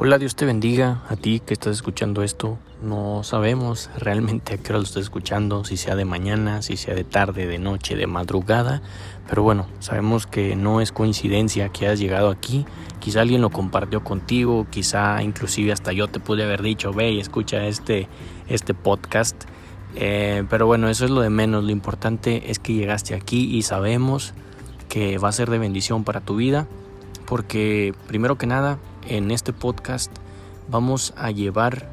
Hola, Dios te bendiga a ti que estás escuchando esto. No sabemos realmente a qué hora lo estás escuchando, si sea de mañana, si sea de tarde, de noche, de madrugada. Pero bueno, sabemos que no es coincidencia que hayas llegado aquí. Quizá alguien lo compartió contigo, quizá inclusive hasta yo te pude haber dicho, ve y escucha este, este podcast. Eh, pero bueno, eso es lo de menos. Lo importante es que llegaste aquí y sabemos que va a ser de bendición para tu vida. Porque primero que nada, en este podcast vamos a llevar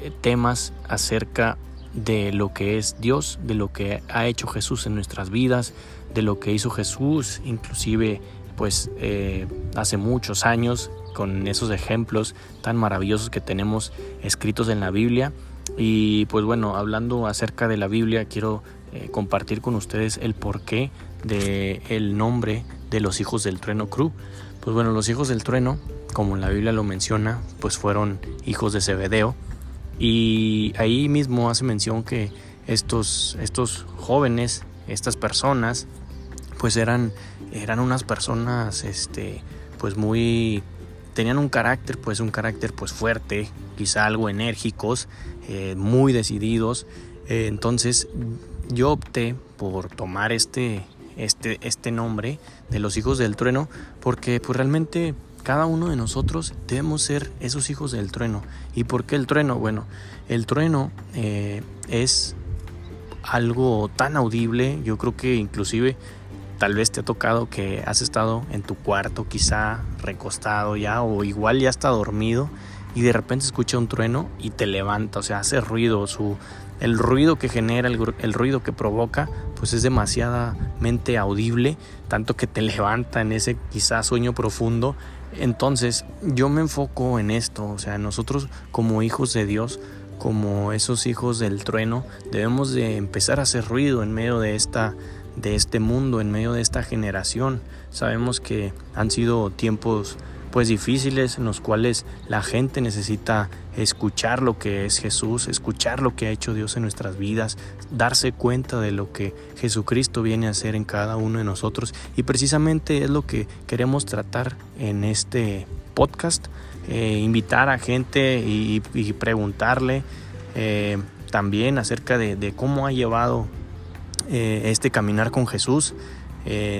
eh, temas acerca de lo que es Dios, de lo que ha hecho Jesús en nuestras vidas, de lo que hizo Jesús, inclusive pues eh, hace muchos años, con esos ejemplos tan maravillosos que tenemos escritos en la Biblia. Y pues bueno, hablando acerca de la Biblia, quiero eh, compartir con ustedes el porqué del el nombre de los hijos del trueno Crew. Pues bueno, los hijos del trueno como la Biblia lo menciona, pues fueron hijos de Zebedeo. Y ahí mismo hace mención que estos, estos jóvenes, estas personas, pues eran, eran unas personas, este, pues muy, tenían un carácter, pues un carácter pues fuerte, quizá algo enérgicos, eh, muy decididos. Eh, entonces yo opté por tomar este, este, este nombre de los hijos del trueno porque pues realmente cada uno de nosotros debemos ser esos hijos del trueno. ¿Y por qué el trueno? Bueno, el trueno eh, es algo tan audible, yo creo que inclusive tal vez te ha tocado que has estado en tu cuarto quizá recostado ya o igual ya está dormido y de repente escucha un trueno y te levanta, o sea, hace ruido, su, el ruido que genera, el, el, ruido que provoca, pues es demasiadamente audible, tanto que te levanta en ese quizá sueño profundo entonces yo me enfoco en esto, o sea, nosotros como hijos de Dios, como esos hijos del trueno, debemos de empezar a hacer ruido en medio de esta de este mundo, en medio de esta generación. Sabemos que han sido tiempos pues difíciles en los cuales la gente necesita escuchar lo que es Jesús, escuchar lo que ha hecho Dios en nuestras vidas, darse cuenta de lo que Jesucristo viene a hacer en cada uno de nosotros y precisamente es lo que queremos tratar en este podcast, eh, invitar a gente y, preguntarle eh, también acerca de, cómo ha llevado eh, este caminar con Jesús.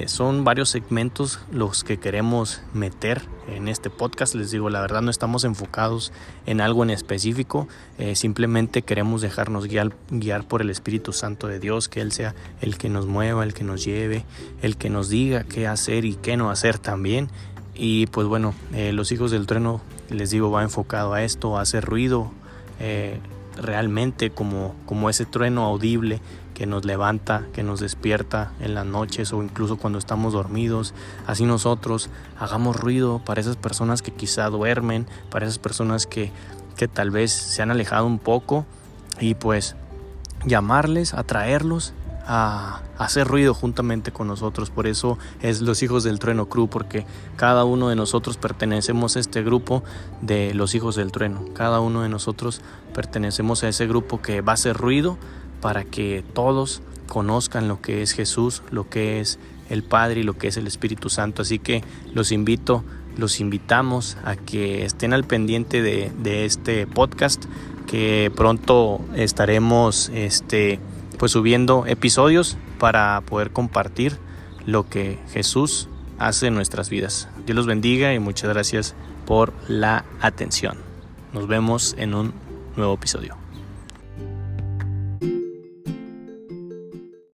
Son varios segmentos los que queremos meter en este podcast. Les digo, la verdad no estamos enfocados en algo en específico, eh, simplemente queremos dejarnos guiar, guiar por el Espíritu Santo de Dios, que Él sea el que nos mueva, el que nos lleve, el que nos diga qué hacer y qué no hacer también. Y pues bueno, eh, los hijos del trueno, les digo, va enfocado a esto, a hacer ruido. Eh, realmente como, como ese trueno audible que nos levanta, que nos despierta en las noches o incluso cuando estamos dormidos. Así nosotros hagamos ruido para esas personas que quizá duermen, para esas personas que, que tal vez se han alejado un poco y pues llamarles, atraerlos a, hacer ruido juntamente con nosotros. Por eso es los hijos del trueno crew, porque cada uno de nosotros pertenecemos a este grupo de los hijos del trueno. Cada uno de nosotros pertenecemos a ese grupo que va a hacer ruido para que todos conozcan lo que es Jesús, lo que es el Padre y lo que es el Espíritu Santo. Así que los invito, los invitamos a que estén al pendiente de, este podcast, que pronto estaremos este, pues subiendo episodios para poder compartir lo que Jesús hace en nuestras vidas. Dios los bendiga y muchas gracias por la atención. Nos vemos en un nuevo episodio.